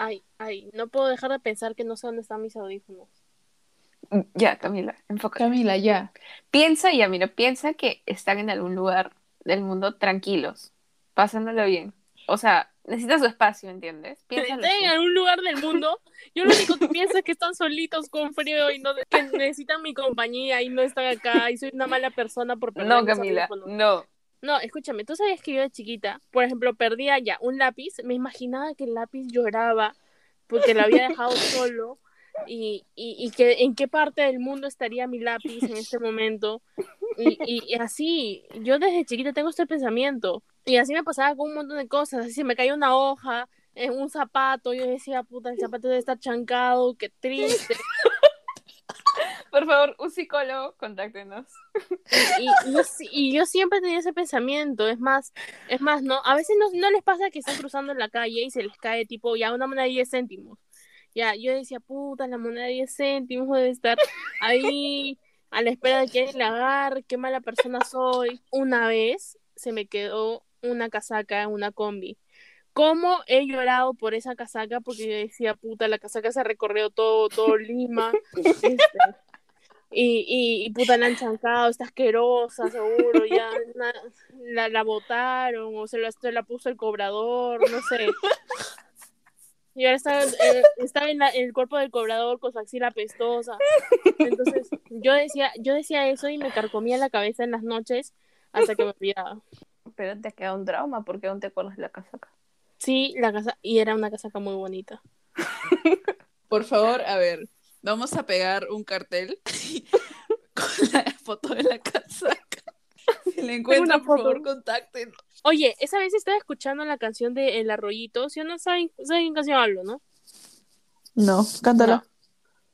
Ay, ay, no puedo dejar de pensar que no sé dónde están mis audífonos. Ya, Camila, enfoca. Camila, ya. Piensa, ya, mira, piensa que están en algún lugar del mundo tranquilos, pasándolo bien. O sea, necesitas su espacio, ¿entiendes? Piénsalo Están en algún lugar del mundo. Yo lo único que pienso es que están solitos con frío y no que necesitan mi compañía y no están acá y soy una mala persona por perder No, Camila, audífonos. no. No, escúchame, tú sabías que yo de chiquita, por ejemplo, perdía ya un lápiz, me imaginaba que el lápiz lloraba porque lo había dejado solo y, y, y que en qué parte del mundo estaría mi lápiz en este momento. Y, y, y así, yo desde chiquita tengo este pensamiento y así me pasaba con un montón de cosas, así se me caía una hoja en un zapato, yo decía, puta, el zapato debe estar chancado, qué triste. Por favor, un psicólogo, contáctenos. y, y yo, si- y yo siempre tenía ese pensamiento, es más, es más, no, a veces no, no les pasa que están cruzando en la calle y se les cae tipo ya una moneda de 10 céntimos. Ya, yo decía, puta, la moneda de 10 céntimos debe estar ahí a la espera de que alguien la agarre, qué mala persona soy. Una vez se me quedó una casaca en una combi. ¿Cómo he llorado por esa casaca? Porque yo decía, puta, la casaca se ha recorrido todo, todo Lima. este, y, y, y puta la han chancado, está asquerosa, seguro, ya na- la, la botaron o se la, se la puso el cobrador, no sé. Y ahora está, eh, está en, la- en el cuerpo del cobrador con su axila pestosa. Entonces, yo decía, yo decía eso y me carcomía la cabeza en las noches hasta que me olvidaba. Pero te queda un trauma porque aún te acuerdas de la casaca. Sí, la casa, y era una casaca muy bonita. Por favor, a ver, vamos a pegar un cartel con la foto de la casaca. Si le encuentran, por foto. favor, contacten. Oye, esa vez estaba escuchando la canción de El Arroyito, si o no saben, saben qué canción hablo, ¿no? No, cántalo.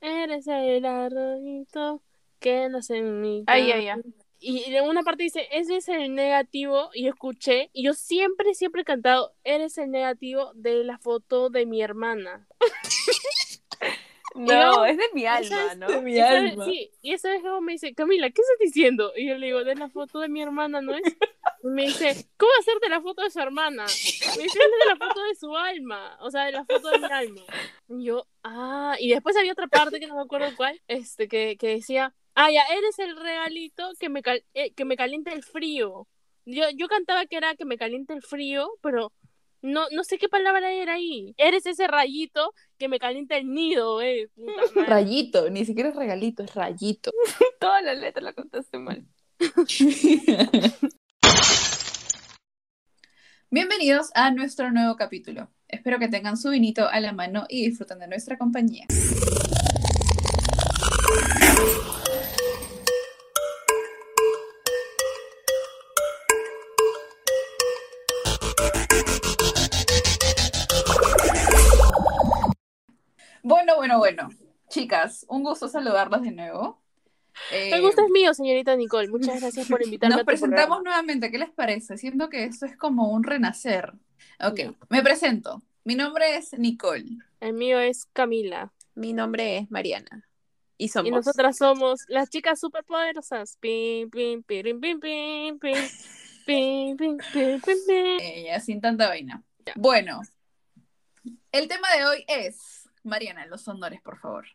Eres el arroyito que nace en mi Ay, casa. ay, ay. Y en una parte dice, ese es el negativo, y yo escuché, y yo siempre, siempre he cantado, eres el negativo de la foto de mi hermana. No, es de mi alma. ¿no? De mi esa alma. sí, y esa vez luego me dice, Camila, ¿qué estás diciendo? Y yo le digo, de la foto de mi hermana, ¿no es? Y me dice, ¿cómo hacer de la foto de su hermana? Me dice, es de la foto de su alma, o sea, de la foto de mi alma. Y yo, ah, y después había otra parte que no me acuerdo cuál, este, que, que decía, ah, ya, eres el regalito que me, cal- eh, que me calienta el frío. Yo, yo cantaba que era que me calienta el frío, pero no, no sé qué palabra era ahí. Eres ese rayito que me calienta el nido, eh. puta. Rayito, ni siquiera es regalito, es rayito. Toda la letra la contaste mal. Bienvenidos a nuestro nuevo capítulo. Espero que tengan su vinito a la mano y disfruten de nuestra compañía. Bueno, bueno. Chicas, un gusto saludarlas de nuevo. El Eh, gusto es mío, señorita Nicole. Muchas gracias por invitarme Nos a tu presentamos programa. nuevamente, ¿qué les parece? Siento que esto es como un renacer. Ok, me presento. Mi nombre es Nicole. El mío es Camila. Mi nombre es Mariana. Y somos. Y nosotras somos las chicas superpoderosas. Pim, pim, pim, pim, pim. Pim, pim, pim, pim, pim. Ella, sin tanta vaina. Ya. Bueno, el tema de hoy es, Mariana, los honores, por favor.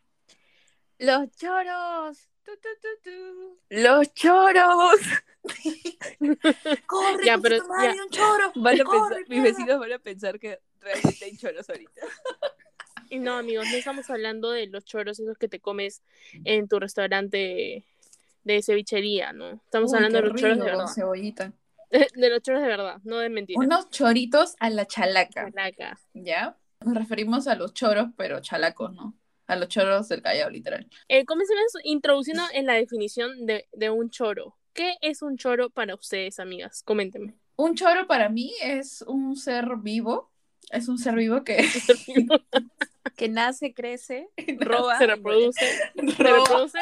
Los choros. Tu, tu, tu, tu. Los choros. ¡Corre, Ya, pero ya. un choro! Van a ¡Corre, pensar, mis vecinos van a pensar que realmente hay choros ahorita. Y no, amigos, no estamos hablando de los choros esos que te comes en tu restaurante de cevichería, ¿no? Estamos Uy, hablando de los choros de verdad. cebollita. De los choros de verdad, no de mentira. Unos choritos a la chalaca, Calaca. ¿ya? Nos referimos a los choros, pero chalacos, ¿no? A los choros del Callao, literal. Eh, comencemos introduciendo en la definición de, de un choro. ¿Qué es un choro para ustedes, amigas? Coméntenme. Un choro para mí es un ser vivo. Es un ser vivo que Que nace, crece, roba. se reproduce. Se roba, reproduce.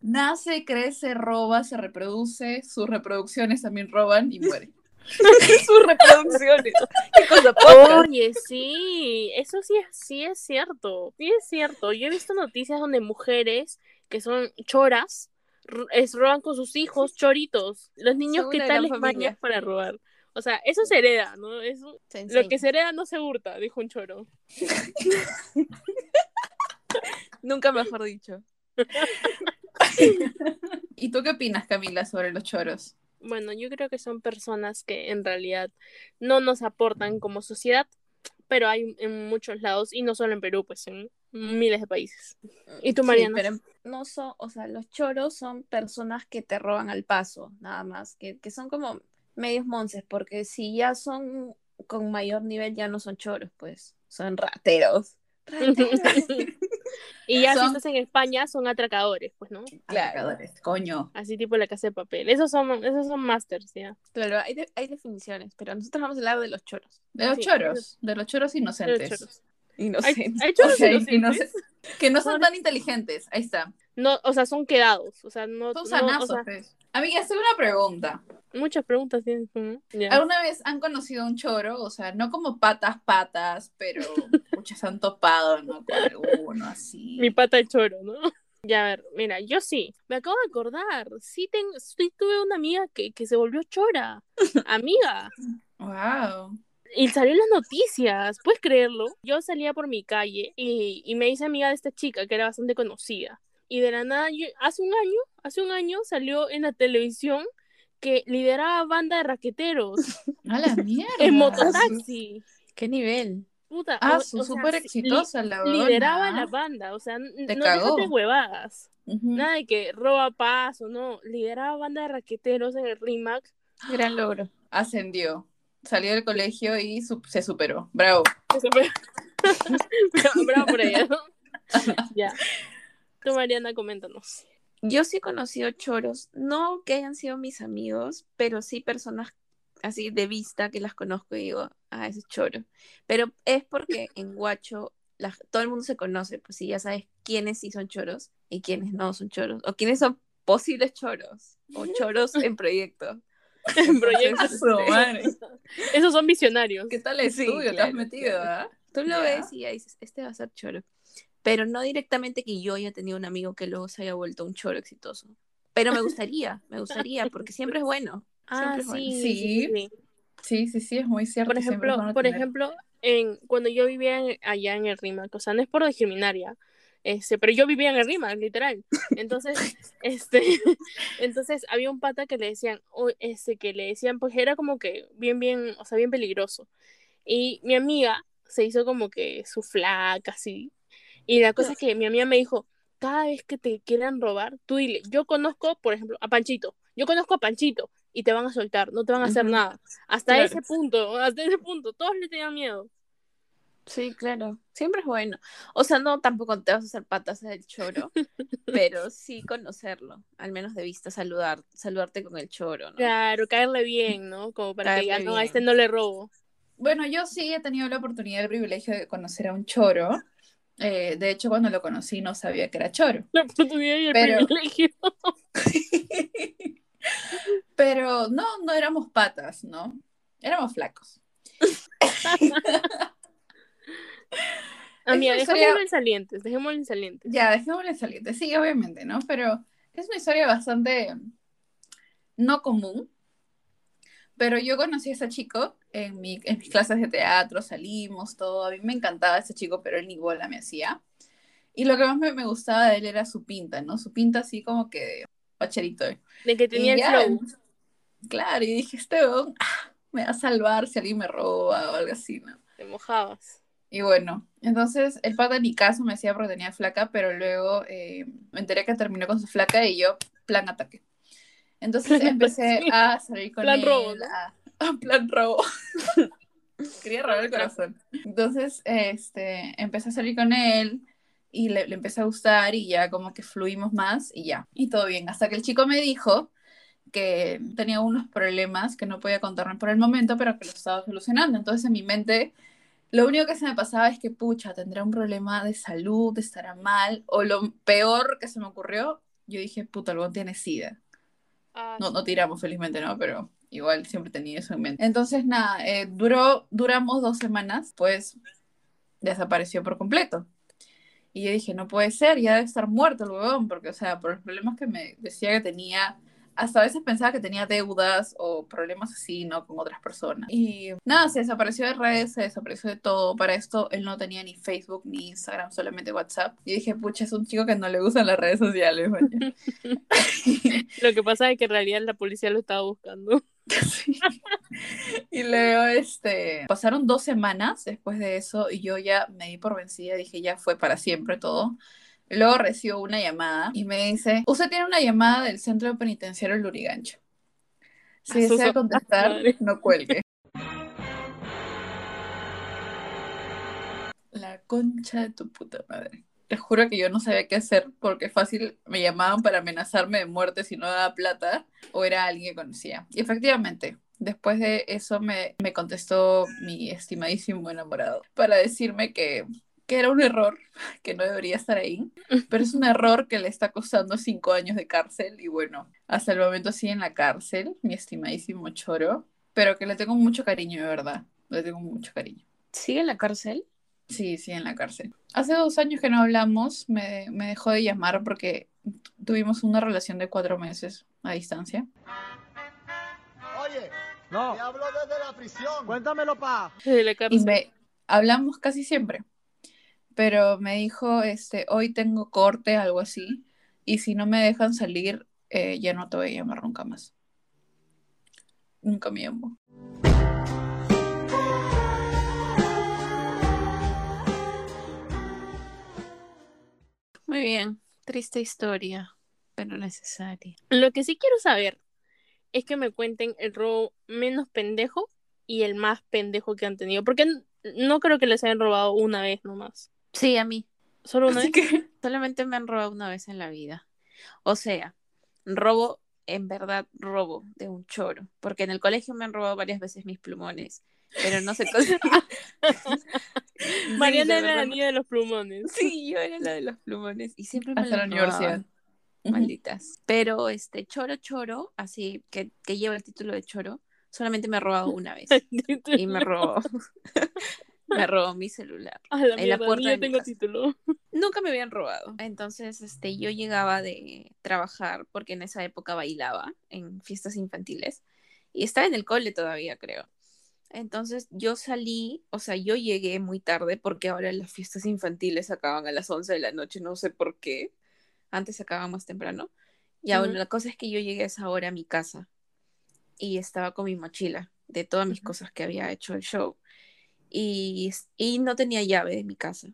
nace, crece, roba, se reproduce. Sus reproducciones también roban y muere. sus reproducciones. Qué cosa. Oye, sí, eso sí es, sí es cierto. Sí es cierto. Yo he visto noticias donde mujeres que son choras es, roban con sus hijos choritos. Los niños, Son ¿qué una tal les mañas para robar? O sea, eso se hereda, ¿no? Eso, Se lo que se hereda no se hurta, dijo un choro. Nunca mejor dicho. ¿Y tú qué opinas, Camila, sobre los choros? Bueno, yo creo que son personas que en realidad no nos aportan como sociedad, pero hay en muchos lados, y no solo en Perú, pues en miles de países. ¿Y tú, Sí, Mariana? pero no son, o sea, los choros son personas que te roban al paso, nada más, que, que son como medios monces, porque si ya son con mayor nivel ya no son choros, pues, son rateros. y ya si Son- estás en España, son atracadores, pues, ¿no? Claro. Atracadores, Coño. Así tipo la casa de papel. Esos son, esos son masters, ya. Claro, hay, de- hay definiciones, pero nosotros vamos a hablar de los choros. De los Sí. choros, de los choros Los inocentes. choros. Hay, Inocentes. hay choros O sea, inocentes. inoc- que no son tan inteligentes. Ahí está. No, o sea, son quedados. O sea, no. Son no, sanazos, o sea, pues. Amiga, hacer una pregunta. Muchas preguntas tienes. ¿Alguna vez han conocido un choro? O sea, no como patas, patas, pero muchas han topado, ¿no? Con alguno así. Mi pata de choro, ¿no? Ya, a ver, mira, yo sí, me acabo de acordar, sí, ten- sí tuve una amiga que, que se volvió chora, amiga, Wow. y salió en las noticias, ¿puedes creerlo? Yo salía por mi calle y, y me hice amiga de esta chica que era bastante conocida, y de la nada, yo- hace un año, hace un año salió en la televisión que lideraba banda de raqueteros A la mierda. en mototaxi. ¿Qué nivel? Puta, Ah, o- su o sea, súper exitosa la huevona. lideraba la banda, o sea, Te no cagó. déjate huevadas. Nada de que roba paso, no. Lideraba banda de raqueteros en el RIMAC. Gran logro. Ascendió. Salió del colegio y su- se superó. Bravo. Eso fue- Bravo, bravo por ella, ya. Tú, Mariana, coméntanos. Yo sí he conocido choros, no que hayan sido mis amigos, pero sí personas así de vista que las conozco y digo, ah, ese es choro. Pero es porque en Guacho la- todo el mundo se conoce, pues sí, ya sabes quiénes sí son choros y quiénes no son choros, o quiénes son posibles choros, o choros en proyecto. En madre. Esos son visionarios. ¿Qué tal el Sí, estudio te has claro, metido, ah? Tú lo ves y ya dices, este va a ser choro. Pero no directamente que yo haya tenido un amigo que luego se haya vuelto un choro exitoso. Pero me gustaría, me gustaría, porque siempre es bueno. Ah, Siempre es bueno. sí, Sí. sí, sí. Sí, sí, sí, es muy cierto. Por ejemplo, bueno por tener- ejemplo, en, cuando yo vivía en- allá en el RIMAC, o sea, no es por discriminar ya, este, pero yo vivía en el RIMAC, literal. Entonces, este, entonces había un pata que le decían, o este, que le decían, pues era como que bien, bien, o sea, bien peligroso. Y mi amiga se hizo como que su flaca, así. Y la cosa es que mi amiga me dijo, cada vez que te quieran robar, tú dile, yo conozco, por ejemplo, a Panchito, yo conozco a Panchito, y te van a soltar, no te van a hacer nada. Hasta Claro. ese punto, hasta ese punto, todos le tenían miedo. Sí, claro. Siempre es bueno. O sea, no tampoco te vas a hacer patas del choro, pero sí conocerlo, al menos de vista, saludar, saludarte con el choro, ¿no? Claro, caerle bien, ¿no? Como para que ya no, a este no le robo. Bueno, yo sí he tenido la oportunidad, el privilegio de conocer a un choro. Eh, de hecho, cuando lo conocí no sabía que era choro. La oportunidad y el Pero- privilegio. Pero no, no éramos patas, ¿no? Éramos flacos. Amiga, una dejémoslo historia- en salientes, dejémoslo en salientes. Ya, dejémosle saliente. Sí, obviamente, ¿no? Pero es una historia bastante no común. Pero yo conocí a ese chico en, mi, en mis clases de teatro, salimos, todo. A mí me encantaba ese chico, pero él ni bola me hacía. Y lo que más me, me gustaba de él era su pinta, ¿no? Su pinta así como que de pacherito. De que tenía Y el ya, flow. Claro, y dije, este weón, ah, me va a salvar si alguien me roba o algo así, ¿no? Te mojabas. Y bueno, entonces el pata ni caso me decía porque tenía flaca, pero luego eh, me enteré que terminó con su flaca y yo, plan ataque. Entonces empecé a salir con Plan él. robo, ¿no? a- a plan robo. Quería robar el corazón. Entonces, este, empecé a salir con él y le, le empecé a gustar y ya como que fluimos más y ya. Y todo bien. Hasta que el chico me dijo que tenía unos problemas que no podía contarme por el momento, pero que lo estaba solucionando. Entonces en mi mente lo único que se me pasaba es que, pucha, tendrá un problema de salud, estará mal, o lo peor que se me ocurrió, yo dije, puta, el tiene sida. Ah, No, no tiramos, felizmente, ¿no? Pero igual siempre tenía eso en mente. Entonces, nada, eh, duró, duramos dos semanas, pues desapareció por completo. Y yo dije, no puede ser, ya debe estar muerto el huevón, porque, o sea, por los problemas que me decía que tenía hasta a veces pensaba que tenía deudas o problemas así, ¿no? Con otras personas. Y nada, se desapareció de redes, se desapareció de todo. Para esto él no tenía ni Facebook ni Instagram, solamente WhatsApp. Y dije, pucha, es un chico que no le gustan las redes sociales. maña". Lo que pasa es que en realidad la policía lo estaba buscando. Sí. Y luego, este, pasaron dos semanas después de eso y yo ya me di por vencida, dije, ya fue para siempre todo. Luego recibo una llamada y me dice, usted tiene una llamada del centro penitenciario Lurigancho. Si desea contestar, madre. no cuelgue. La concha de tu puta madre. Te juro que yo no sabía qué hacer porque fácil me llamaban para amenazarme de muerte si no daba plata o era alguien que conocía. Y efectivamente, después de eso me, me contestó mi estimadísimo enamorado para decirme que, que era un error, que no debería estar ahí, pero es un error que le está costando cinco años de cárcel y bueno, hasta el momento sigue en la cárcel, mi estimadísimo choro, pero que le tengo mucho cariño, de verdad, le tengo mucho cariño. ¿Sigue en la cárcel? Sí, sí, en la cárcel. Hace dos años que no hablamos, me, me dejó de llamar porque tuvimos una relación de cuatro meses a distancia. Oye, No, te hablo desde la prisión. cuéntamelo, pa. Desde la Y cárcel. me hablamos casi siempre, pero me dijo, este, hoy tengo corte, algo así, y si no me dejan salir, eh, ya no te voy a llamar nunca más. Nunca me llamó. Muy bien. Triste historia, pero necesaria. Lo que sí quiero saber es que me cuenten el robo menos pendejo y el más pendejo que han tenido. Porque no creo que les hayan robado una vez nomás. Sí, a mí. Solo una Así vez. que, Solamente me han robado una vez en la vida. O sea, robo, en verdad, robo de un choro. Porque en el colegio me han robado varias veces mis plumones. Pero no sé cosas. Mariana era la niña de los plumones. Sí, yo era la de los plumones. Y siempre me hasta la universidad. robaban, Malditas. Pero este choro choro, así que, que lleva el título de choro, solamente me ha robado una vez. Y me robó. Me robó mi celular. A la en la puerta de yo tengo casa. título. Nunca me habían robado. Entonces, este, yo llegaba de trabajar porque en esa época bailaba en fiestas infantiles y estaba en el cole todavía, creo. Entonces, yo salí, o sea, yo llegué muy tarde porque ahora las fiestas infantiles acaban a las 11 de la noche, no sé por qué. Antes acababan más temprano. Ya, bueno, Ujú. la cosa es que yo llegué a esa hora a mi casa y estaba con mi mochila de todas mis cosas que había hecho el show y, y no tenía llave de mi casa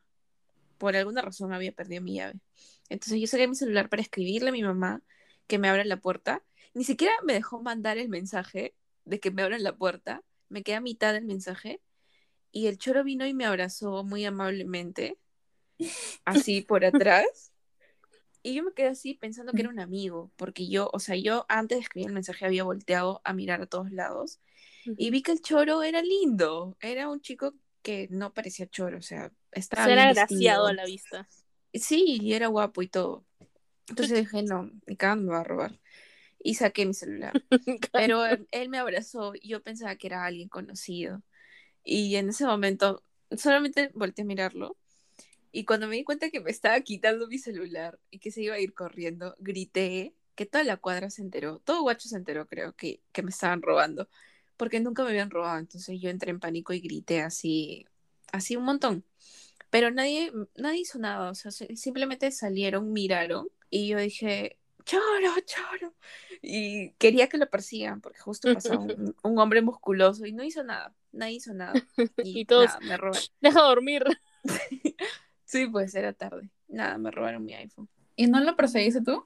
por alguna razón había perdido mi llave. Entonces yo saqué mi celular para escribirle a mi mamá que me abra la puerta. Ni siquiera me dejó mandar el mensaje de que me abran la puerta. Me quedé a mitad del mensaje y el choro vino y me abrazó muy amablemente, así por atrás. Y yo me quedé así pensando que era un amigo, porque yo, o sea, yo antes de escribir el mensaje había volteado a mirar a todos lados y vi que el choro era lindo, era un chico que no parecía choro, o sea, estaba Será bien agraciado vestido. a la vista. Sí, y era guapo y todo. Entonces dije, no, mi me va a robar. Y saqué mi celular. Pero él, él me abrazó y yo pensaba que era alguien conocido. Y en ese momento solamente volteé a mirarlo. Y cuando me di cuenta que me estaba quitando mi celular y que se iba a ir corriendo, grité que toda la cuadra se enteró, todo guacho se enteró, creo, que, que me estaban robando, porque nunca me habían robado. Entonces yo entré en pánico y grité así, así un montón. Pero nadie, nadie hizo nada, o sea, si- simplemente salieron, miraron y yo dije, choro, choro. Y quería que lo persigan porque justo pasaba un, un hombre musculoso y no hizo nada, nadie hizo nada. Y, Y todos- nada, me robaron. Deja dormir. Sí, pues era tarde. Nada, me robaron mi iPhone. ¿Y no lo perseguiste tú?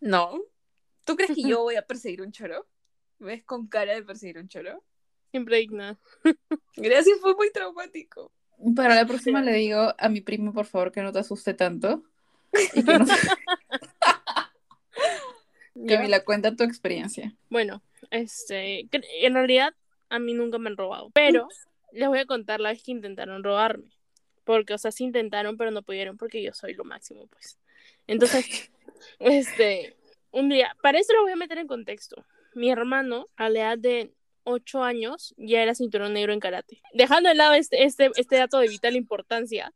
No. ¿Tú crees que yo voy a perseguir un choro? ¿Me ves con cara de perseguir un choro? Siempre digna. Gracias, fue muy traumático. Para la próxima le digo a mi primo, por favor, que no te asuste tanto. Y que, no- que me la cuenta tu experiencia. Bueno, este, en realidad a mí nunca me han robado, pero les voy a contar la vez que intentaron robarme. Porque, o sea, sí intentaron, pero no pudieron porque yo soy lo máximo, pues. Entonces, este, un día, para eso lo voy a meter en contexto. Mi hermano, a la edad de 8 años, ya era cinturón negro en karate. Dejando de lado este, este, este dato de vital importancia,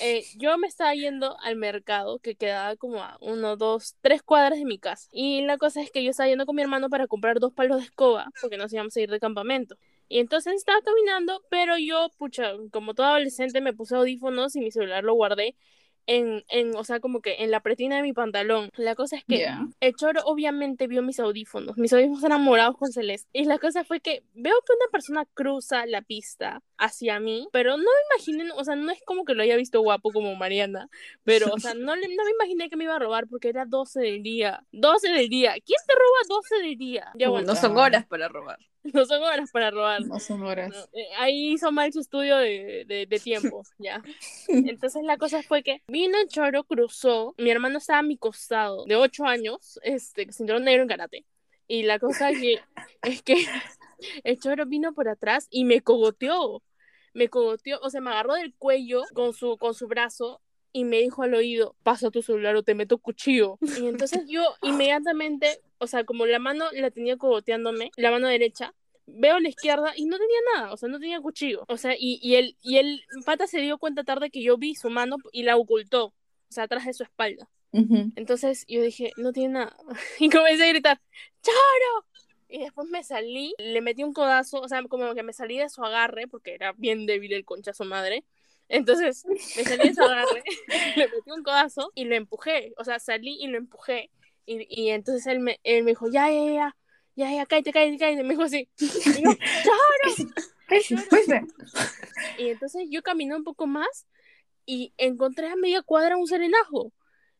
eh, yo me estaba yendo al mercado que quedaba como a uno, dos, tres cuadras de mi casa. Y la cosa es que yo estaba yendo con mi hermano para comprar dos palos de escoba porque nos íbamos a ir de campamento. Y entonces estaba caminando, pero yo, pucha, como todo adolescente me puse audífonos y mi celular lo guardé en, en, o sea, como que en la pretina de mi pantalón. La cosa es que el choro obviamente vio mis audífonos. Mis audífonos eran morados con celeste. Y la cosa fue que veo que una persona cruza la pista hacia mí, pero no me imaginé, o sea, no es como que lo haya visto guapo como Mariana, pero, o sea, no, le- no me imaginé que me iba a robar porque era 12 del día. 12 del día. ¿Quién te roba 12 del día? Ya bueno, no son horas para robar. no son horas para robar. No son horas. No, eh, ahí hizo mal su estudio de, de, de tiempo, ya. Entonces la cosa fue que vino el choro, cruzó, mi hermano estaba a mi costado, de 8 años, este, cinturón negro en karate. Y la cosa que, es que el choro vino por atrás y me cogoteó. Me cogoteó, o sea, me agarró del cuello con su, con su brazo y me dijo al oído, pasa tu celular o te meto cuchillo. Y entonces yo inmediatamente, o sea, como la mano la tenía cogoteándome, la mano derecha, veo a la izquierda y no tenía nada, o sea, no tenía cuchillo. O sea, y, y, el, y el pata se dio cuenta tarde que yo vi su mano y la ocultó, o sea, atrás de su espalda. Ujú. Entonces yo dije, no tiene nada. Y comencé a gritar, ¡Choro! Y después me salí, le metí un codazo, o sea, como que me salí de su agarre, porque era bien débil el conchazo madre. Entonces me salí de su agarre, le metí un codazo y lo empujé. O sea, salí y lo empujé. Y, y entonces él me, él me dijo, ya, ya, ya, ya, ya, cállate, cállate, cállate. Me dijo así. Y yo, y entonces yo caminé un poco más y encontré a media cuadra un serenajo.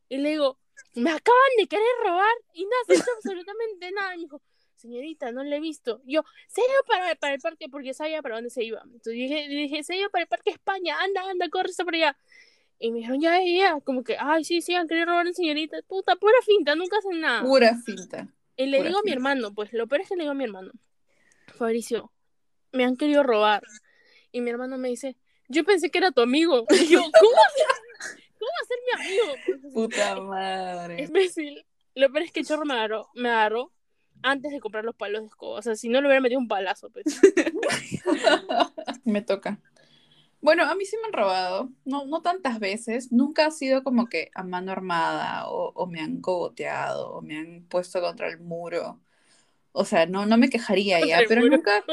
Y le digo, me acaban de querer robar y no has hecho absolutamente nada. Y me dijo, señorita, no le he visto. Y yo, se ido para, para el parque porque sabía para dónde se iba. Entonces dije, dije, se ido para el parque España, anda, anda, corre, está por allá. Y me dijeron, ya, ya, como que, ay, sí, sí, han querido robar a la señorita. Puta, pura finta, nunca hacen nada. Pura finta. Y le Pura digo a mi hermano, pues lo peor es que le digo a mi hermano, Fabricio, me han querido robar. Y mi hermano me dice, yo pensé que era tu amigo. Y yo, ¿cómo, ¿cómo va a ser mi amigo? Puta madre. imbécil. Lo peor es que el chorro me agarró, me agarró antes de comprar los palos de escoba. O sea, si no le hubiera metido un palazo, pues. Me toca. Bueno, a mí sí me han robado, no, no tantas veces, nunca ha sido como que a mano armada o, o me han cogoteado o me han puesto contra el muro. O sea, no, no me quejaría ya, pero muro. nunca,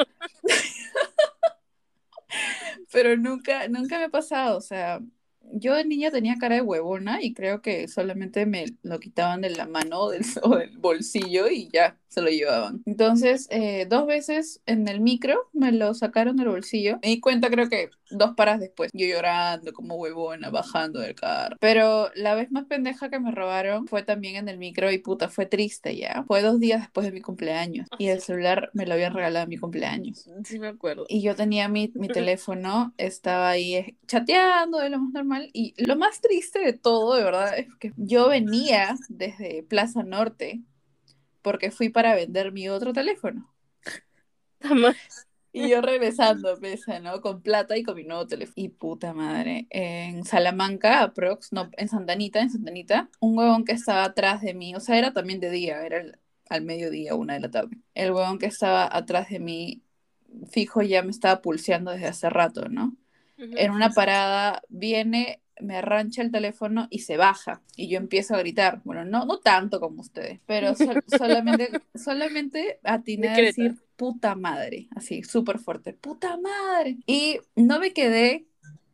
pero nunca, nunca me ha pasado. O sea, yo de niña tenía cara de huevona y creo que solamente me lo quitaban de la mano o del, o del bolsillo y ya se lo llevaban. Entonces, eh, dos veces en el micro me lo sacaron del bolsillo. Me di cuenta, creo que dos paras después, yo llorando como huevona, bajando del carro. Pero la vez más pendeja que me robaron fue también en el micro y puta, fue triste ya. Fue dos días después de mi cumpleaños y el celular me lo habían regalado en mi cumpleaños. Sí me acuerdo. Y yo tenía mi, mi teléfono, estaba ahí eh, chateando de lo más normal. Y lo más triste de todo, de verdad, es que yo venía desde Plaza Norte porque fui para vender mi otro teléfono. Y yo regresando, pesa, ¿no? Con plata y con mi nuevo teléfono. Y puta madre, en Salamanca, aprox, no, en Santanita, en Santanita, un huevón que estaba atrás de mí, o sea, era también de día, era el- al mediodía, una de la tarde. El huevón que estaba atrás de mí, fijo, ya me estaba pulseando desde hace rato, ¿no? En una parada viene, me arrancha el teléfono y se baja. Y yo empiezo a gritar. Bueno, no, no tanto como ustedes, pero sol- solamente, solamente atiné a decir puta madre, así, súper fuerte, puta madre. Y no me quedé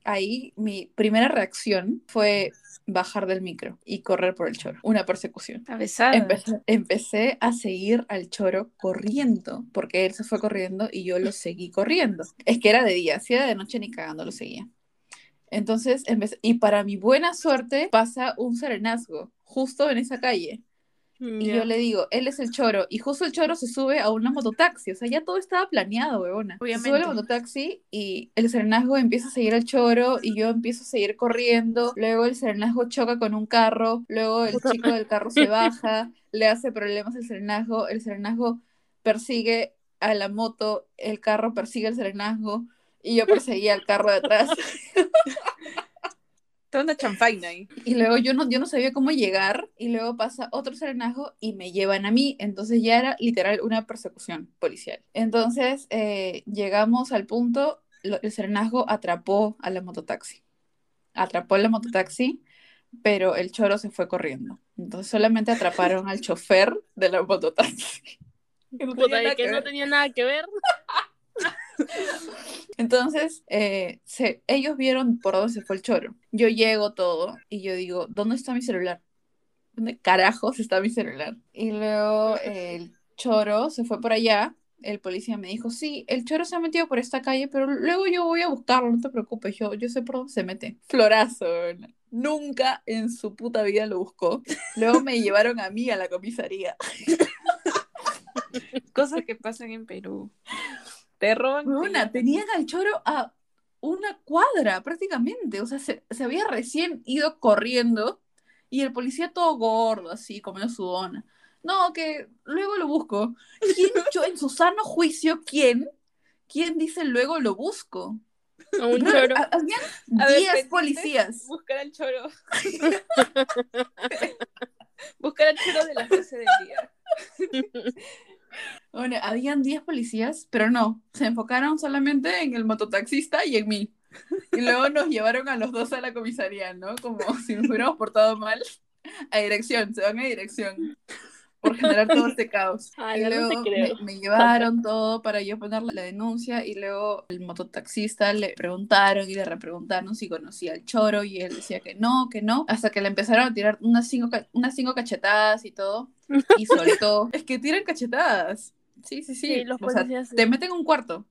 ahí. Mi primera reacción fue bajar del micro y correr por el choro. Una persecución. Empecé, empecé a seguir al choro corriendo, porque él se fue corriendo y yo lo seguí corriendo. Es que era de día, si era de noche ni cagando lo seguía. Entonces, empecé- y para mi buena suerte pasa un serenazgo justo en esa calle. Y Ya. yo le digo, él es el choro. Y justo el choro se sube a una mototaxi. O sea, ya todo estaba planeado, huevona. Se sube a Obviamente. la mototaxi y el serenazgo empieza a seguir al choro y yo empiezo a seguir corriendo. Luego el serenazgo choca con un carro. Luego el chico del carro se baja, le hace problemas al serenazgo. El serenazgo persigue a la moto, el carro persigue al serenazgo y yo perseguía al carro de atrás. Toda una chanfaina ahí. Y luego yo no, yo no sabía cómo llegar y luego pasa otro serenazgo y me llevan a mí. Entonces ya era literal una persecución policial. Entonces eh, llegamos al punto, lo- el serenazgo atrapó a la mototaxi. atrapó el mototaxi, pero el choro se fue corriendo. Entonces solamente atraparon al chofer de la mototaxi. Que no tenía que que no tenía nada que ver. Entonces, eh, se- ellos vieron por dónde se fue el choro. Yo llego todo y yo digo, ¿dónde está mi celular? ¿Dónde carajos está mi celular? Y luego eh, el choro se fue por allá. El policía me dijo, sí, el choro se ha metido por esta calle, pero luego yo voy a buscarlo, no te preocupes, yo, yo sé por dónde se mete. Florazo, weón. nunca en su puta vida lo buscó. Luego me llevaron a mí a la comisaría. Cosas que pasan en Perú. Te roban. llaman. tenían al choro a una cuadra prácticamente. O sea, se, se había recién ido corriendo y el policía todo gordo, así, comiendo su dona. No, que luego lo busco. ¿Quién, yo en su sano juicio, quién? ¿Quién dice luego lo busco? A un choro. ha- Habían A ver, 10 pendiente. policías. Buscar al choro. Buscar al choro de las 12 del día. Bueno, habían 10 policías, pero no, se enfocaron solamente en el mototaxista y en mí. Y luego nos llevaron a los dos a la comisaría, ¿no? Como si nos hubiéramos portado mal. A dirección, se van a dirección. Por generar todo este caos. Ay, y no te luego creo. me, me llevaron todo para yo poner la denuncia y luego el mototaxista le preguntaron y le repreguntaron si conocía al choro y él decía que no, que no, hasta que le empezaron a tirar unas cinco, unas cinco cachetadas y todo y soltó. es que tiran cachetadas. Sí, sí, sí. Sí, los O sea, policías sí. te meten en un cuarto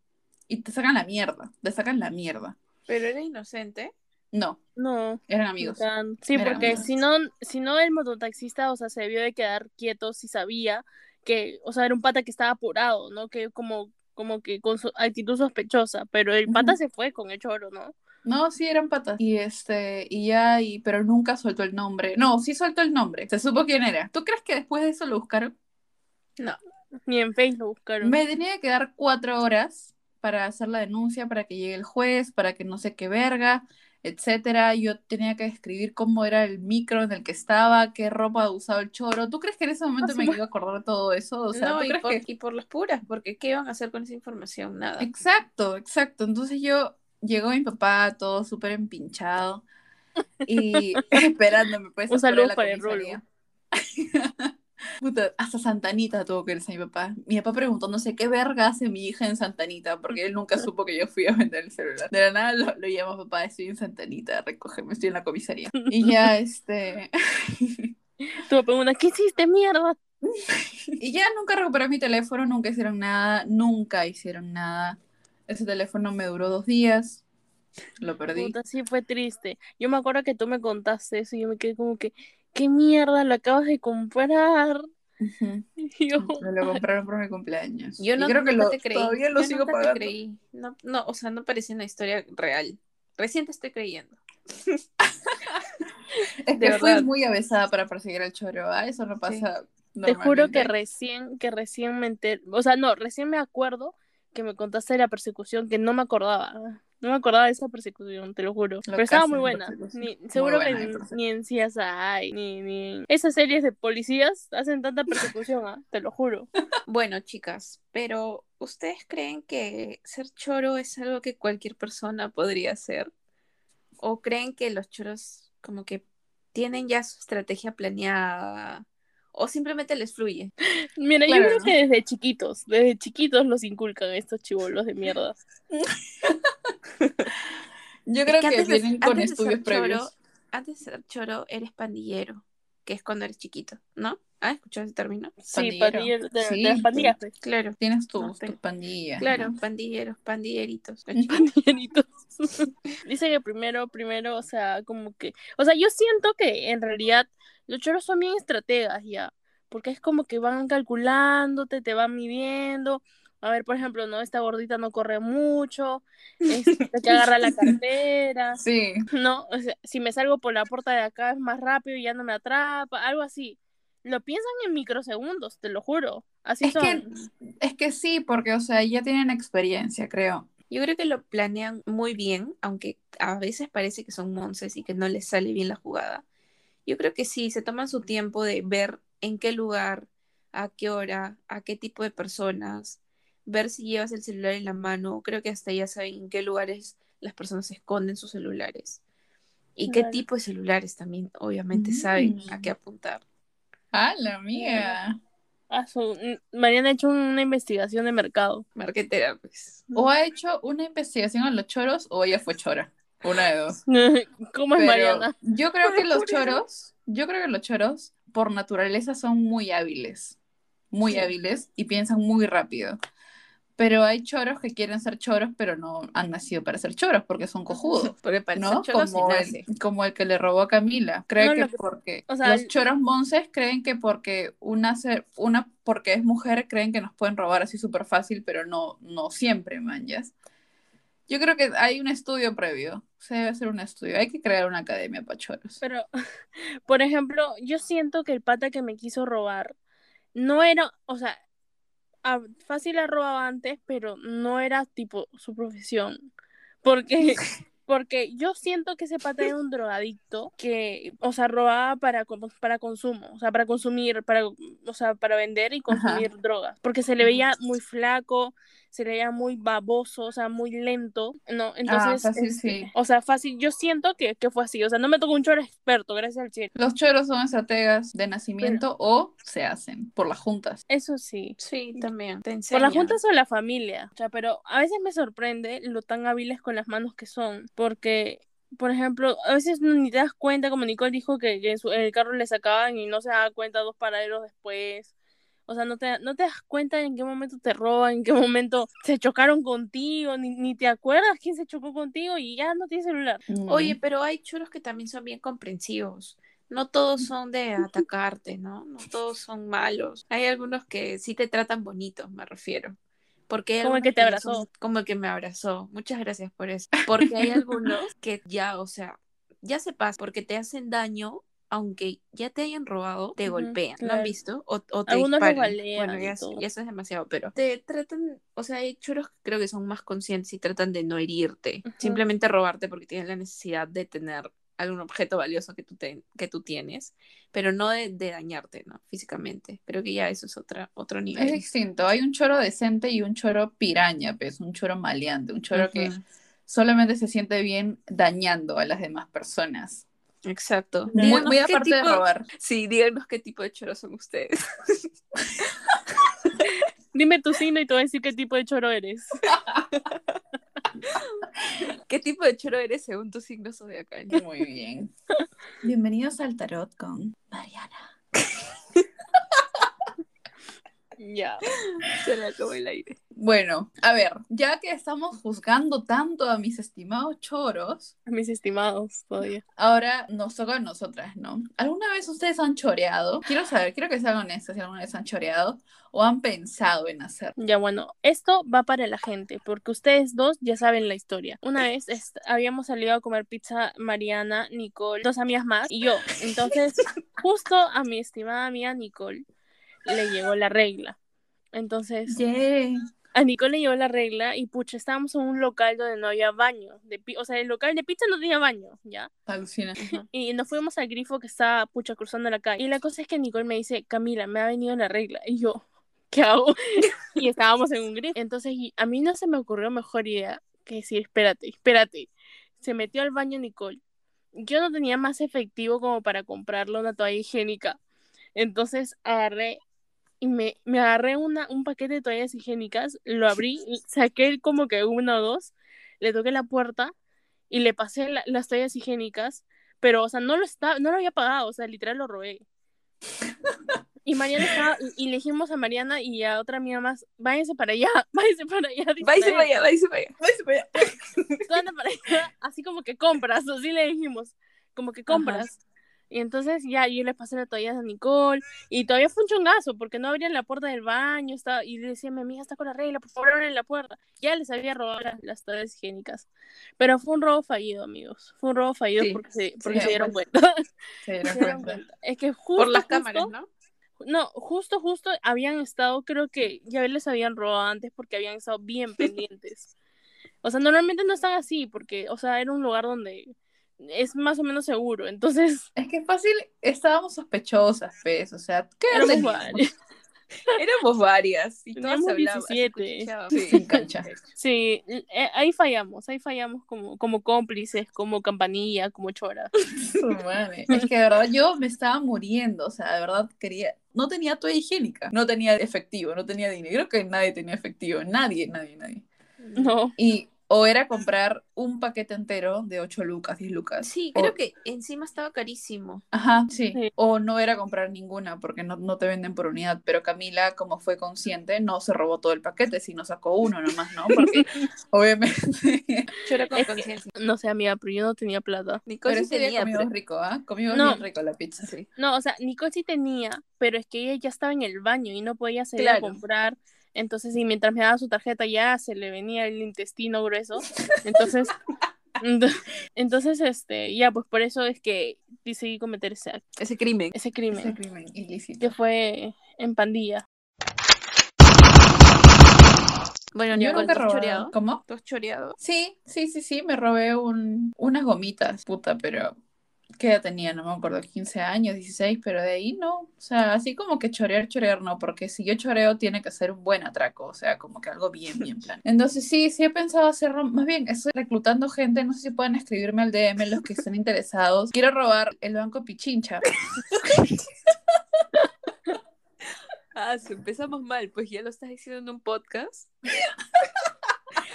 y te sacan la mierda, te sacan la mierda. Pero era inocente. No, No. eran amigos. Sí, Eran porque amigos. si no, si no el mototaxista, o sea, se debió de quedar quieto si sabía que, o sea, era un pata que estaba apurado, ¿no? Que como, como que con su actitud sospechosa, pero el pata se fue con el choro, ¿no? No, sí, eran patas. Y este, y ya, y, pero nunca soltó el nombre. No, sí soltó el nombre. Se supo quién era. ¿Tú crees que después de eso lo buscaron? No. Ni en Facebook lo buscaron. Me tenía que dar cuatro horas para hacer la denuncia, para que llegue el juez, para que no sé qué verga, etcétera. Yo tenía que escribir cómo era el micro en el que estaba, qué ropa usaba el choro. ¿Tú crees que en ese momento me iba a acordar de todo eso? O sea, no, ¿tú y crees por, que- y por las puras, porque ¿qué iban a hacer con esa información? Nada. Exacto, exacto. Entonces yo llegó mi papá todo súper empinchado y esperándome pues Un saludo la para el. Puta, hasta Santanita tuvo que irse mi papá. Mi papá preguntó, no sé qué verga hace mi hija en Santanita, porque él nunca supo que yo fui a vender el celular. De la nada lo, lo llamo papá, estoy en Santanita, recógeme, estoy en la comisaría. Y ya, este... Tu papá una, ¿qué hiciste, mierda? Y ya nunca recuperé mi teléfono, nunca hicieron nada, nunca hicieron nada. Ese teléfono me duró dos días, lo perdí. Puta, sí fue triste. Yo me acuerdo que tú me contaste eso y yo me quedé como que, ¿qué mierda lo acabas de comprar? Yo, Me lo compraron por mi cumpleaños. Yo Y no, creo que nunca lo, te creí. todavía lo Yo sigo te pagando. creí. No, no, o sea, no parecía una historia real. Recién te estoy creyendo. Es De que fui muy avesada para perseguir al choro, ¿ah? Eso no pasa te juro que recién, que recién me enteré, o sea, no, recién me acuerdo que me contaste de la persecución que no me acordaba. No me acordaba de esa persecución, te lo juro. Pero estaba muy buena. Muy seguro buena que ni, en CSI, ni, ni en esas series de policías hacen tanta persecución, ¿ah? te lo juro. Bueno, chicas, pero ¿ustedes creen que ser choro es algo que cualquier persona podría hacer? ¿O creen que los choros como que tienen ya su estrategia planeada? ¿O simplemente les fluye? Mira, Claro, yo creo ¿no? que desde chiquitos, desde chiquitos los inculcan estos chivolos de mierda. Yo Es creo que, antes de- vienen con antes estudios previos. choro- antes de ser choro, eres pandillero, que es cuando eres chiquito, ¿no? ¿Has escuchado ese término? Sí, Pandillero. de, de Sí, las pandillas, pues. Claro, Tienes tu, No, tu te- pandilla. claro, ¿no? pandilleros, pandilleritos. pandilleritos. Dice que primero, primero, o sea, como que, o sea, yo siento que en realidad los choros son bien estrategas ya, porque es como que van calculándote, te van midiendo. A ver, por ejemplo, no, esta gordita no corre mucho, este que agarra la cartera, Sí, no, o sea, si me salgo por la puerta de acá es más rápido y ya no me atrapa, algo así. Lo piensan en microsegundos, te lo juro. Así Es son. que- es que sí, porque, o sea, ya tienen experiencia, creo. Yo creo que lo planean muy bien, aunque a veces parece que son monces y que no les sale bien la jugada. Yo creo que sí, se toman su tiempo de ver en qué lugar, a qué hora, a qué tipo de personas, ver si llevas el celular en la mano. Creo que hasta ya saben en qué lugares las personas esconden sus celulares. Y qué tipo de celulares también, obviamente, saben a Mm. qué apuntar. Ah, la amiga. Su- Mariana ha hecho una investigación de mercado. Marquetera, pues. O ha hecho una investigación a los choros o ella fue chora. Una de dos. ¿Cómo es Pero Mariana? yo creo que los choros, yo creo que los choros por naturaleza son muy hábiles, muy Sí. hábiles y piensan muy rápido. Pero hay choros que quieren ser choros, pero no han nacido para ser choros porque son cojudos. Porque para ¿no? ser se Como el, como el que le robó a Camila. Cree No, que porque o sea, los el- choros monces creen que porque una ser, una porque es mujer creen que nos pueden robar así súper fácil, pero no, no siempre, manjas. Yo creo que hay un estudio previo. Se debe hacer un estudio. Hay que crear una academia para choros. Pero, por ejemplo, yo siento que el pata que me quiso robar no era, o sea, a- fácil la robaba antes, pero no era tipo su profesión. Porque, porque yo siento que ese pata era un drogadicto que, o sea, robaba para, para consumo, o sea, para consumir, para, o sea, para vender y consumir drogas. Porque se le veía muy flaco, se le veía muy baboso, o sea, muy lento. No, entonces, fácil, este, sí. o sea, fácil, yo siento que, que fue así, o sea, no me tocó un choro experto, gracias al cielo. Los choros son estrategas de nacimiento o se hacen por las juntas. Eso sí. Sí, también. Te Por las juntas o la familia. O sea, pero a veces me sorprende lo tan hábiles con las manos que son. Porque, por ejemplo, a veces no- ni te das cuenta, como Nicole dijo, que, que en, su- en el carro le sacaban y no se daba cuenta dos paraderos después. O sea, no te, no te das cuenta en qué momento te roban, en qué momento se chocaron contigo, ni, ni te acuerdas quién se chocó contigo y ya no tienes celular. Oye, Mm. pero hay choros que también son bien comprensivos. No todos son de atacarte, ¿no? No todos son malos. Hay algunos que sí te tratan bonito, me refiero. Porque Como el que te abrazó. son- como el que me abrazó. Muchas gracias por eso. Porque hay algunos que ya, o sea, ya se pasa, porque te hacen daño, aunque ya te hayan robado, te golpean, ¿no claro. han visto? O, o te Algunos disparan. Bueno, ya, eso es demasiado, pero te tratan, o sea, hay choros que creo que son más conscientes y tratan de no herirte, simplemente robarte porque tienen la necesidad de tener algún objeto valioso que tú, te- que tú tienes, pero no de, de dañarte, ¿no? Físicamente. Pero que ya eso es otra, otro Es nivel. distinto. Hay un choro decente y un choro piraña, pues, un choro maleante, un choro que solamente se siente bien dañando a las demás personas. Exacto. Muy, Díganos muy qué aparte de tipo- robar. Sí, díganos qué tipo de choros son ustedes. Dime tu signo y te voy a decir qué tipo de choro eres. ¿Qué tipo de choro eres según tu signo zodiacal? Muy bien. Bienvenidos al tarot con Mariana. Ya. Se le acabó el aire. Bueno, a ver, ya que estamos juzgando tanto a mis estimados choros, Mis estimados todavía. ahora nos toca a nosotras, ¿no? ¿Alguna vez ustedes han choreado? Quiero saber, quiero que sean honestas si alguna vez han choreado o han pensado en hacer. Ya bueno, esto va para la gente, porque ustedes dos ya saben la historia. Una vez habíamos salido a comer pizza Mariana, Nicole, dos amigas más y yo. Entonces, justo a mi estimada amiga Nicole le llegó la regla. Entonces, a Nicole le llegó la regla y pucha, estábamos en un local donde no había baño. De o sea, el local de pizza no tenía baño, ¿ya? Alucina. Y nos fuimos al grifo que estaba, pucha, cruzando la calle. Y la cosa es que Nicole me dice, Camila, me ha venido la regla. Y yo, ¿qué hago? y estábamos en un grifo. Entonces, a mí no se me ocurrió mejor idea que decir, espérate, espérate. Se metió al baño Nicole. Yo no tenía más efectivo como para comprarle una toalla higiénica. Entonces agarré y me, me agarré una, un paquete de toallas higiénicas, lo abrí, y saqué como que una o dos, le toqué la puerta y le pasé la- las toallas higiénicas, pero, o sea, no lo, estaba, no lo había pagado, o sea, literal lo robé. Y Mariana estaba, y, y le dijimos a Mariana y a otra amiga más, váyanse para allá, váyanse para allá. Distraídas, para allá, váyase para allá. "Anda para allá", así como que compras, así le dijimos, como que compras. Y entonces ya yo le pasé la toalla a Nicole y todavía fue un chongazo porque no abrían la puerta del baño estaba, y le decía mi amiga está con la regla, por favor abren la puerta. Ya les había robado las, las toallas higiénicas. Pero fue un robo fallido, amigos. Fue un robo fallido Sí, porque, se, porque se dieron cuenta. Se dieron Se dieron cuenta. cuenta. Es que justo, Por las justo- cámaras, ¿no? no, justo, justo habían estado, creo que ya les habían robado antes porque habían estado bien pendientes. O sea, normalmente no están así porque, o sea, era un lugar donde es más o menos seguro. Entonces, Es que fácil, estábamos sospechosas, pues, o sea, ¿qué éramos varios. Éramos varias y todas Teníamos hablaban. se 17. escuchaba. Sin cancha. Sí, eh, ahí fallamos, ahí fallamos como, como cómplices, como campanilla, como chora. Es que de verdad yo me estaba muriendo, o sea, de verdad quería, no tenía toalla higiénica, no tenía efectivo, no tenía dinero, creo que nadie tenía efectivo, nadie, nadie, nadie. No. Y o era comprar un paquete entero de 8 lucas, 10 lucas. Sí, o- creo que encima estaba carísimo. Ajá, sí. Sí. O no era comprar ninguna porque no, no te venden por unidad. Pero Camila, como fue consciente, no se robó todo el paquete, sino sacó uno nomás, ¿no? Porque obviamente. Chora con Es que- conciencia. No sé, amiga, pero yo no tenía plata. Nicole Pero sí tenía, comido pero- rico, ¿ah? Comió No. bien rico la pizza. Sí. No, o sea, Nicole sí tenía, pero es que ella ya estaba en el baño y no podía salir a comprar. Entonces, y mientras me daba su tarjeta ya se le venía el intestino grueso. Entonces, ent- entonces, este, ya, pues por eso es que decidí cometer ese, acto, Ese crimen. ese Ese crimen, crimen ilícito. que fue en pandilla. Bueno, Yo Nicole, nunca ¿tú has choreado? ¿Cómo? ¿Tú has choreado? Sí, sí, sí, sí, me robé un, unas gomitas, puta, pero ¿qué edad tenía? No me acuerdo, 15 años, 16, pero de ahí no, o sea, así como que chorear, chorear no, porque si yo choreo tiene que ser un buen atraco, o sea, como que algo bien, bien plan. Entonces sí, sí he pensado hacerlo, más bien estoy reclutando gente, no sé si pueden escribirme al DM los que estén interesados. Quiero robar el banco Pichincha. Ah, sí, empezamos mal, pues ya lo estás diciendo en un podcast.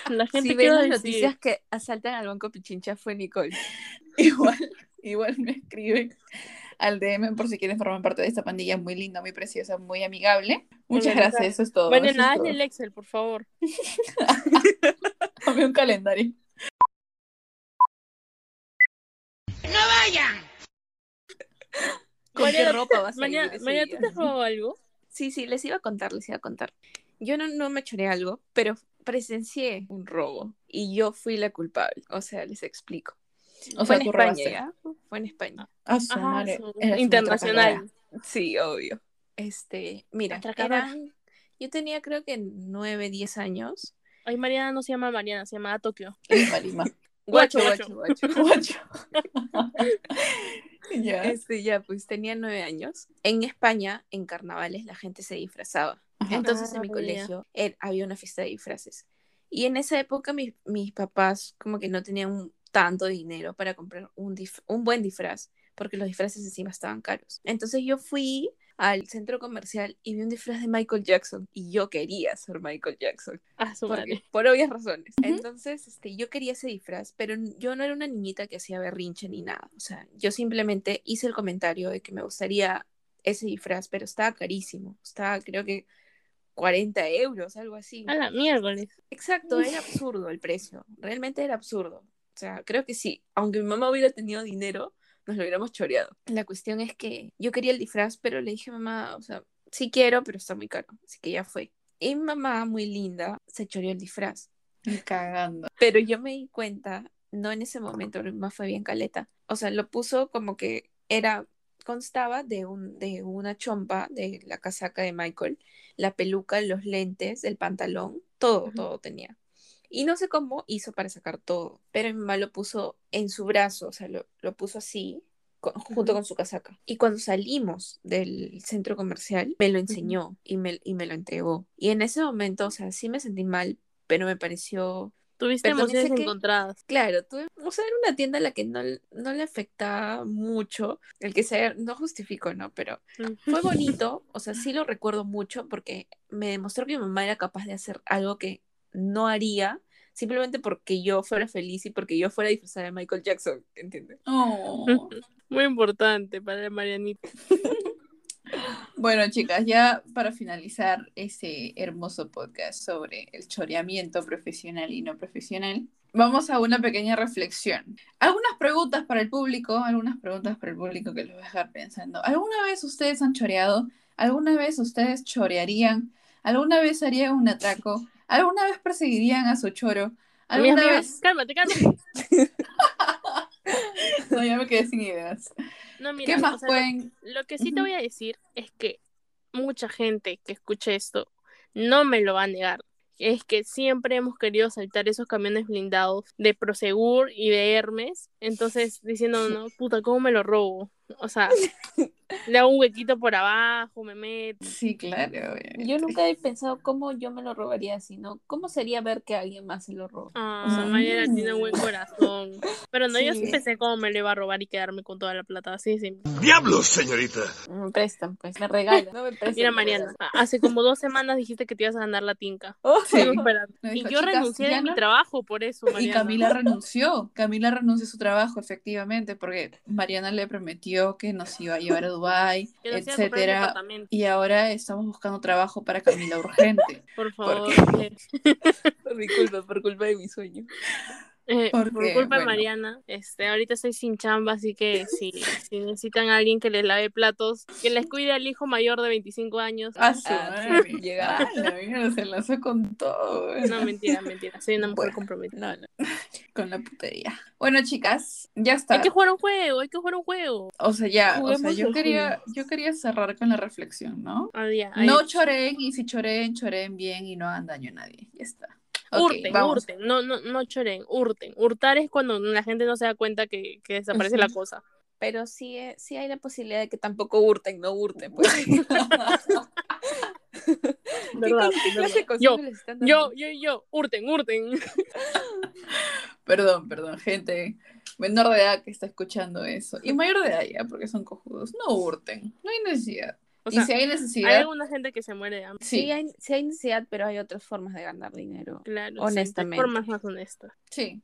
La gente Si ¿qué ven las decir? noticias que asaltan al Banco Pichincha fue Nicole. Igual, igual me escriben al DM por si quieren formar parte de esta pandilla muy linda, muy preciosa, muy amigable. Muchas Bueno, gracias, eso es todo. Bueno, nada, hazle el Excel, por favor. Dame un calendario. ¿Con qué Mariana, ropa vas a Mañana, ir mañana? ¿tú te has robado algo? Sí, sí, les iba a contar, les iba a contar. Yo no, no me choré algo, pero presencié un robo y yo fui la culpable. O sea, les explico. O Fue sea, en España. ¿ya? Fue en España. Ah, su Ah, madre. su- internacional. Sí, obvio. Este, mira, eran, yo tenía creo que 9, 10 años. Ay, Mariana no se llama Mariana, se llama Tokio. Guacho, guacho, guacho. Guacho. ya. Este, ya, pues tenía nueve años. En España, en carnavales, la gente se disfrazaba. Ajá. Entonces, en mi Ah, colegio er- había una fiesta de disfraces. Y en esa época, mis, mis papás como que no tenían tanto dinero para comprar un, un buen disfraz, porque los disfraces encima estaban caros. Entonces, yo fui al centro comercial y vi un disfraz de Michael Jackson. Y yo quería ser Michael Jackson. Ah, su Porque, madre. por obvias razones. Entonces, este, yo quería ese disfraz, pero yo no era una niñita que hacía berrinche ni nada. O sea, yo simplemente hice el comentario de que me gustaría ese disfraz, pero estaba carísimo. Estaba, creo que, 40 euros, algo así. A la miércoles. Exacto, era absurdo el precio. Realmente era absurdo. O sea, creo que sí. Aunque mi mamá hubiera tenido dinero, nos lo hubiéramos choreado. La cuestión es que yo quería el disfraz, pero le dije a mamá, o sea, sí quiero, pero está muy caro. Así que ya fue. Y mi mamá, muy linda, se choreó el disfraz. Cagando. Pero yo me di cuenta, no en ese momento, pero más fue bien caleta. O sea, lo puso como que era, constaba de, un, de una chompa de la casaca de Michael, la peluca, los lentes, el pantalón, todo, todo tenía. Y no sé cómo hizo para sacar todo, pero mi mamá lo puso en su brazo, o sea, lo, lo puso así, junto con su casaca. Y cuando salimos del centro comercial, me lo enseñó y, me, y me lo entregó. Y en ese momento, o sea, sí me sentí mal, pero me pareció Tuviste emociones que- encontradas. Claro, tuve, o sea, era una tienda a la que no, no le afectaba mucho el que sea, no justifico, ¿no? Pero fue bonito, o sea, sí lo recuerdo mucho porque me demostró que mi mamá era capaz de hacer algo que no haría simplemente porque yo fuera feliz y porque yo fuera disfrazada de Michael Jackson, ¿entiendes? Oh. Muy importante para Marianita. Bueno, chicas, ya para finalizar ese hermoso podcast sobre el choreamiento profesional y no profesional, vamos a una pequeña reflexión. Algunas preguntas para el público, algunas preguntas para el público que los voy a dejar pensando. ¿Alguna vez ustedes han choreado? ¿Alguna vez ustedes chorearían? ¿Alguna vez harían un atraco? ¿Alguna vez perseguirían a su choro? Amigas, ¿Alguna amigas, vez? cálmate, cálmate. No, ya me quedé sin ideas. No, mira, ¿Qué más o sea, pueden...? Lo que sí te voy a decir es que mucha gente que escuche esto no me lo va a negar. Es que siempre hemos querido saltar esos camiones blindados de Prosegur y de Hermes. Entonces, diciendo, no, puta, ¿cómo me lo robo? O sea, Le hago un huequito por abajo, me meto. Sí, claro. obviamente. Yo nunca he pensado cómo yo me lo robaría así, ¿no? ¿Cómo sería ver que alguien más se lo roba? Ah, O sea, Mariana mm. tiene buen corazón. Pero no, yo sí Sí. pensé cómo me lo iba a robar y quedarme con toda la plata. Así, sí. ¡Diablos, señorita! Me prestan, pues, me regalan. No me prestan. Mira, Mariana, hace como dos semanas dijiste que te ibas a ganar la tinca. Oh, Sí. Y dijo, yo "Chicas, renuncié de mi no". trabajo por eso, Y Mariana. Camila renunció. Camila renunció a su trabajo, efectivamente, porque Mariana le prometió que nos iba a llevar a un etcétera. Y ahora estamos buscando trabajo para Camila urgente. Por favor. qué? Por mi culpa, por culpa de mi sueño. Eh, por culpa de bueno. Mariana, este, ahorita estoy sin chamba, así que si, si necesitan a alguien que les lave platos, que les cuide al hijo mayor de 25 años. Ah, madre. sí, llegaba. Ah, la se lanzó con todo. No, mentira, mentira. Soy una mujer Bueno. comprometida. No, no. Con la putería. Bueno, chicas, ya está. Hay que jugar un juego, hay que jugar un juego. O sea, ya, o sea, yo quería, yo quería cerrar con la reflexión, ¿no? Ahí. No choreen y si choreen, choreen bien y no hagan daño a nadie. Ya está. Ok, Hurten, vamos. hurten, no, no, no choren, hurten. Hurtar es cuando la gente no se da cuenta que, que desaparece la cosa. Pero sí, eh, sí hay la posibilidad de que tampoco hurten, no hurten. Pues. ¿Qué, ¿Verdad? clase- qué clase de consejos Yo? Yo, yo, yo, hurten, hurten. Perdón, perdón, gente menor de edad que está escuchando eso. Y mayor de edad ya, porque son cojudos. No hurten, no hay necesidad. O y si hay hay necesidad, alguna gente que se muere de hambre. Sí, sí, hay, sí hay necesidad, pero hay otras formas de ganar dinero. Claro, sí, honestamente. formas más honestas. sí.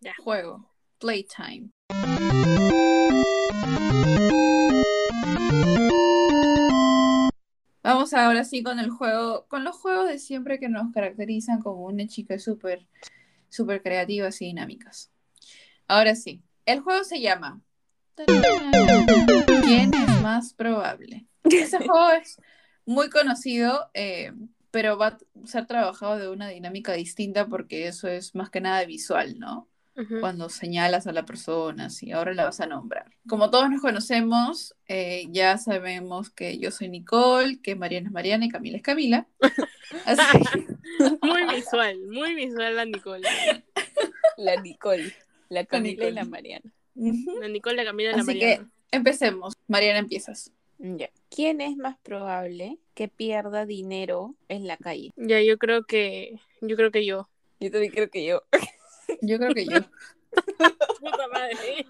Ya. Juego, playtime. Vamos ahora sí con el juego, con los juegos de siempre que nos caracterizan como una chica súper, súper creativas y dinámicas. Ahora sí, el juego se llama ¿Quién es más probable? Ese juego es muy conocido, eh, pero va a ser trabajado de una dinámica distinta porque eso es más que nada visual, ¿no? Cuando señalas a la persona, así, ahora la vas a nombrar. Como todos nos conocemos, eh, ya sabemos que yo soy Nicole, que Mariana es Mariana y Camila es Camila. Así Muy visual, muy visual la Nicole. La Nicole, la Camila y la Nicole. La Nicole, la Camila la Así Mariana. que empecemos. Mariana, empiezas. Ya. ¿Quién es más probable que pierda dinero en la calle? Ya, yo creo que, yo creo que yo. Yo también creo que yo. Yo creo que yo. Puta madre.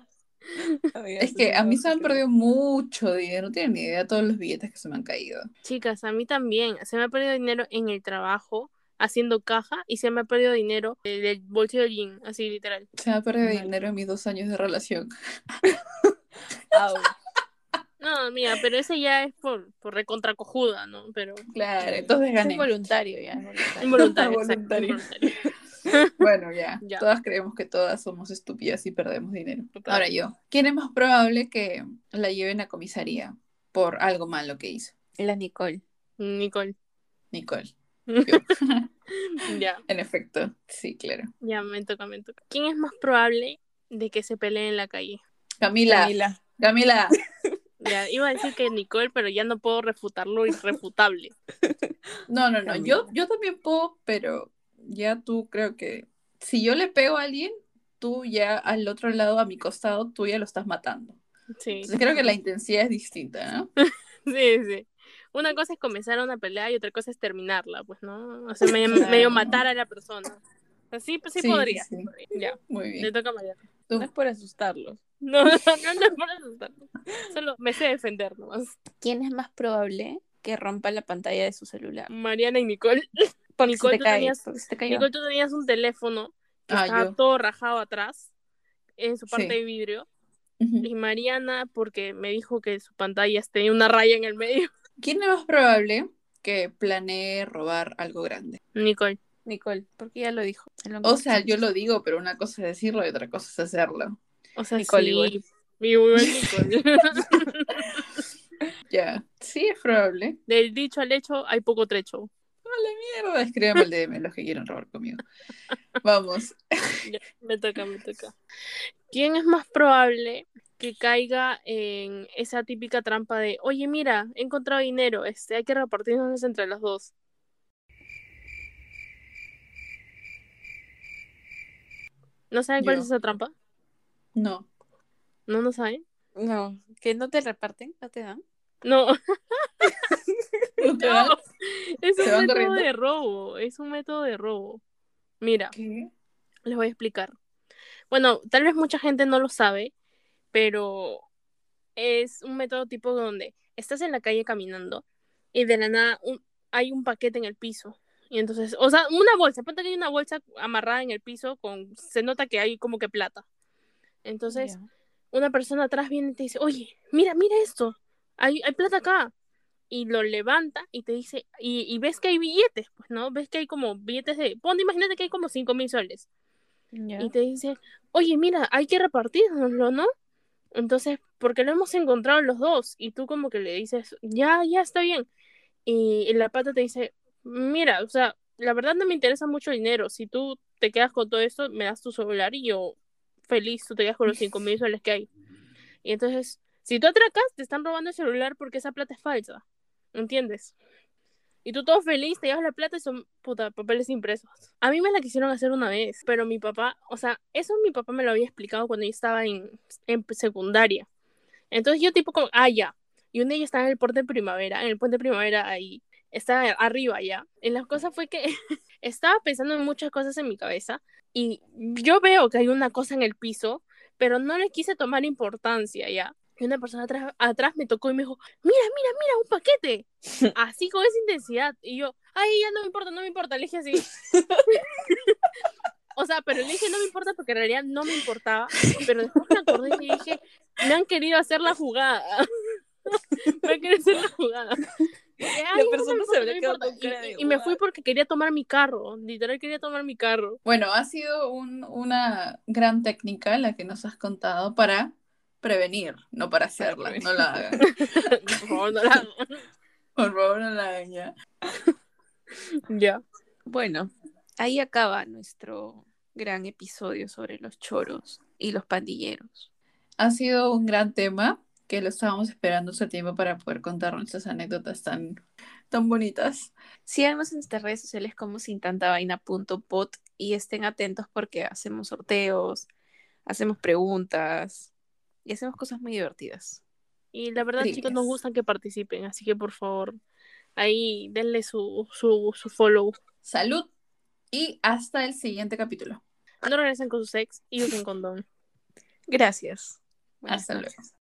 Es que a mí se me han perdido mucho dinero, no tienen ni idea de todos los billetes que se me han caído. Chicas, a mí también. Se me ha perdido dinero en el trabajo, haciendo caja, y se me ha perdido dinero del bolsillo de jean, así literal. Se me ha perdido dinero en mis dos años de relación. No, mía, pero ese ya es por, por recontracojuda, ¿no? Pero Claro, entonces Es gané. voluntario ya. es voluntario. involuntario, exacto, Voluntario. involuntario. Bueno, ya. Ya. Todas creemos que todas somos estúpidas y perdemos dinero. Total. Ahora yo. ¿Quién es más probable que la lleven a comisaría por algo malo que hizo? La Nicole. Nicole. Nicole. ya, En efecto, sí, claro. ya me toca, me toca. ¿Quién es más probable de que se pelee en la calle? Camila. Camila. Camila. Ya, iba a decir que Nicole, pero ya no puedo refutarlo irrefutable. No, no, no. Camila. Yo, yo también puedo, pero ya tú creo que si yo le pego a alguien, tú ya al otro lado, a mi costado, tú ya lo estás matando. Sí, Entonces creo que la intensidad es distinta, ¿no? sí, sí. Una cosa es comenzar una pelea y otra cosa es terminarla, pues, ¿no? O sea, medio, Claro. medio matar a la persona. Así, pues sí, Sí, podría. sí. Ya, Muy le bien. toca a Mariana. No es por asustarlos. No, no, no, no es por asustarlo. Solo me sé defender nomás. ¿Quién es más probable que rompa la pantalla de su celular? Mariana y Nicole. Porque Nicole, te tú cae. tenías- porque se te cayó. Nicole, tú tenías un teléfono que Ah, estaba yo. todo rajado atrás, en su parte Sí. de vidrio. Y Mariana, porque me dijo que su pantalla tenía una raya en el medio. ¿Quién es más probable que planee robar algo grande? Nicole. Nicole, porque ya lo dijo. lo O sea, yo lo digo, pero una cosa es decirlo y otra cosa es hacerlo. O sea, Nicole sí. igual. Igual Nicole. Ya, sí es probable. Del dicho al hecho hay poco trecho. Mierda, escríbanme el DM los que quieran robar conmigo. Vamos. Ya, me toca, me toca. ¿Quién es más probable que caiga en esa típica trampa de, oye, mira, he encontrado dinero, este, hay que repartirnos entre las dos? ¿No saben cuál Yo. es esa trampa? No. ¿No, no saben? No, que no te reparten, no te dan. No, ¿No te dan? no, es ¿Se un método corriendo? de robo, es un método de robo. Mira, ¿Qué? les voy a explicar. Bueno, tal vez mucha gente no lo sabe, pero es un método tipo donde estás en la calle caminando y de la nada un- hay un paquete en el piso. Y entonces, o sea, una bolsa, ponte que hay una bolsa amarrada en el piso con, se nota que hay como que plata. Entonces, una persona atrás viene y te dice, oye, mira, mira esto, hay, hay plata acá. Y lo levanta y te dice, y, y ves que hay billetes, pues, ¿no? Ves que hay como billetes de, ponte, imagínate que hay como cinco mil soles. Y te dice, oye, mira, hay que repartirnoslo, ¿no? Entonces, porque lo hemos encontrado los dos. Y tú como que le dices, ya, ya está bien. Y, la pata te dice, mira, o sea, la verdad no me interesa mucho el dinero. Si tú te quedas con todo esto, me das tu celular y yo feliz, tú te quedas con los cinco mil soles que hay. Y entonces, si tú atracas, te están robando el celular porque esa plata es falsa. ¿Entiendes? Y tú todo feliz, te llevas la plata y son, puta, papeles impresos. A mí me la quisieron hacer una vez, pero mi papá, o sea, eso mi papá me lo había explicado cuando yo estaba en, en secundaria. Entonces yo tipo como, ah, ya. Y un día yo estaba en el puente de primavera, en el puente de primavera ahí, estaba arriba ya. Y la cosa fue que estaba pensando en muchas cosas en mi cabeza y yo veo que hay una cosa en el piso, pero no le quise tomar importancia ya. Y una persona atrás, atrás me tocó y me dijo, mira, mira, mira, un paquete. Así con esa intensidad. Y yo, ay, ya no me importa, no me importa. Le dije así. o sea, pero le dije no me importa porque en realidad no me importaba. Pero después me acordé y dije, me han querido hacer la jugada. me han querido hacer la jugada. Y dije, "Ay, no me persona se no quedado importa". con cara de Y- y, me fui porque quería tomar mi carro. Literal quería tomar mi carro. Bueno, ha sido un- una gran técnica la que nos has contado para prevenir, no para hacerla. No la hagan. Por favor, no la hagan. Por favor, no la hagan ya. Ya. Bueno, ahí acaba nuestro gran episodio sobre los choros y los pandilleros. Ha sido un gran tema que lo estábamos esperando hace tiempo para poder contar nuestras anécdotas tan, tan bonitas. Síganos en nuestras redes sociales como sin tanta vaina.pot y estén atentos porque hacemos sorteos, hacemos preguntas y hacemos cosas muy divertidas. Y la verdad, chicos, nos gustan que participen. Así que por favor, ahí denle su, su, su follow. Salud y hasta el siguiente capítulo. No regresen con sus ex y usen condón. Gracias. Buenas Hasta noches. luego.